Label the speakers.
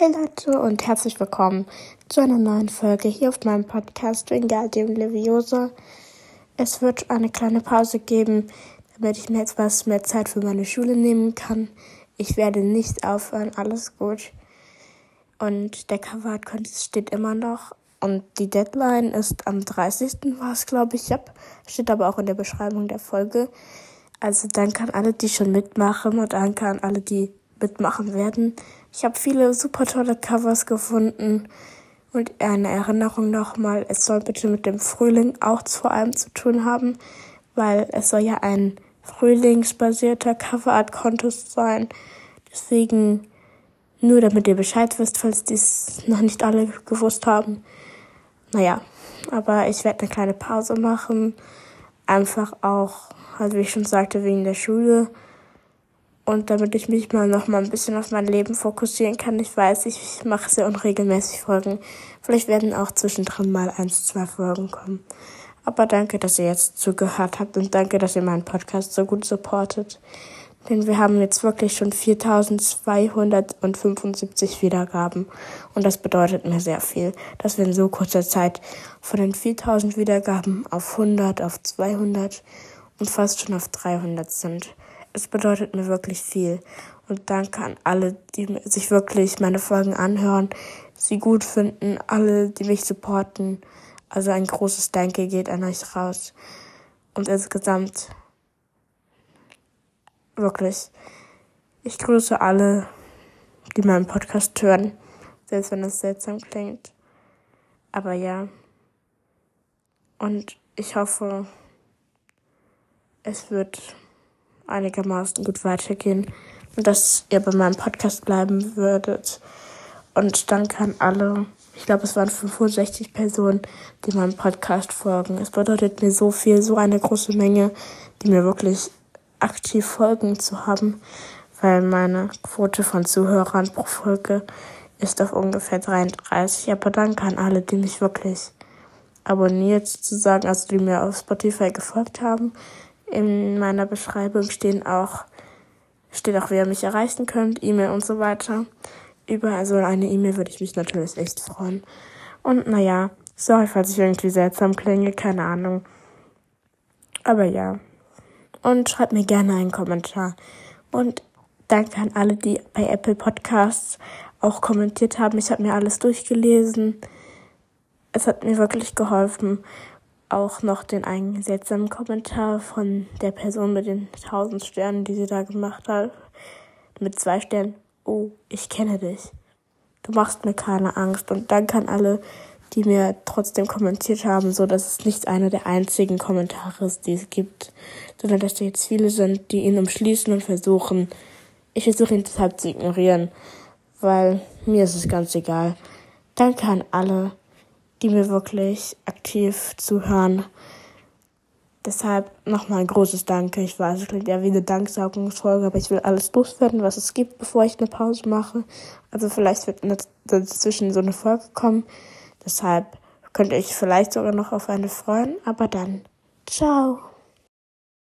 Speaker 1: Hey Leute und herzlich willkommen zu einer neuen Folge hier auf meinem Podcast Wingardium Leviosa. Es wird eine kleine Pause geben, damit ich mir etwas mehr Zeit für meine Schule nehmen kann. Ich werde nicht aufhören, alles gut. Und der Coverart steht immer noch. Und die Deadline ist am 30. war es, glaube ich. Ja, steht aber auch in der Beschreibung der Folge. Also danke an alle, die schon mitmachen und danke an alle, die mitmachen werden. Ich habe viele super tolle Covers gefunden. Und eine Erinnerung nochmal, es soll bitte mit dem Frühling auch vor allem zu tun haben, weil es soll ja ein frühlingsbasierter Coverart-Contest sein. Deswegen nur damit ihr Bescheid wisst, falls dies noch nicht alle gewusst haben. Naja, aber ich werde eine kleine Pause machen. Einfach auch, also wie ich schon sagte, wegen der Schule. Und damit ich mich mal noch mal ein bisschen auf mein Leben fokussieren kann. Ich weiß, ich mache sehr unregelmäßig Folgen. Vielleicht werden auch zwischendrin mal eins, zwei Folgen kommen. Aber danke, dass ihr jetzt zugehört habt und danke, dass ihr meinen Podcast so gut supportet. Denn wir haben jetzt wirklich schon 4275 Wiedergaben. Und das bedeutet mir sehr viel, dass wir in so kurzer Zeit von den 4000 Wiedergaben auf 100, auf 200 und fast schon auf 300 sind. Es bedeutet mir wirklich viel. Und danke an alle, die sich wirklich meine Folgen anhören, sie gut finden, alle, die mich supporten. Also ein großes Danke geht an euch raus. Und insgesamt wirklich, ich grüße alle, die meinen Podcast hören, selbst wenn es seltsam klingt. Aber ja. Und ich hoffe, es wird einigermaßen gut weitergehen und dass ihr bei meinem Podcast bleiben würdet. Und danke an alle. Ich glaube, es waren 65 Personen, die meinem Podcast folgen. Es bedeutet mir so viel, so eine große Menge, die mir wirklich aktiv folgen zu haben, weil meine Quote von Zuhörern pro Folge ist auf ungefähr 33. Aber danke an alle, die mich wirklich abonniert sozusagen, also die mir auf Spotify gefolgt haben. In meiner Beschreibung stehen auch, steht auch, wie ihr mich erreichen könnt, E-Mail und so weiter. Über also eine E-Mail würde ich mich natürlich echt freuen. Und naja, sorry, falls ich irgendwie seltsam klinge, keine Ahnung. Aber ja. Und schreibt mir gerne einen Kommentar. Und danke an alle, die bei Apple Podcasts auch kommentiert haben. Ich habe mir alles durchgelesen. Es hat mir wirklich geholfen auch noch den einen seltsamen Kommentar von der Person mit den tausend Sternen, die sie da gemacht hat. Mit zwei Sternen. Oh, ich kenne dich. Du machst mir keine Angst. Und danke an alle, die mir trotzdem kommentiert haben, so dass es nicht einer der einzigen Kommentare ist, die es gibt, sondern dass da jetzt viele sind, die ihn umschließen und versuchen. Ich versuche ihn deshalb zu ignorieren, weil mir ist es ganz egal. Danke an alle die mir wirklich aktiv zuhören. Deshalb nochmal ein großes Danke. Ich weiß, es klingt ja wie eine Danksaugungsfolge, aber ich will alles loswerden, was es gibt, bevor ich eine Pause mache. Also vielleicht wird dazwischen so eine Folge kommen. Deshalb könnte ich vielleicht sogar noch auf eine freuen. Aber dann, ciao.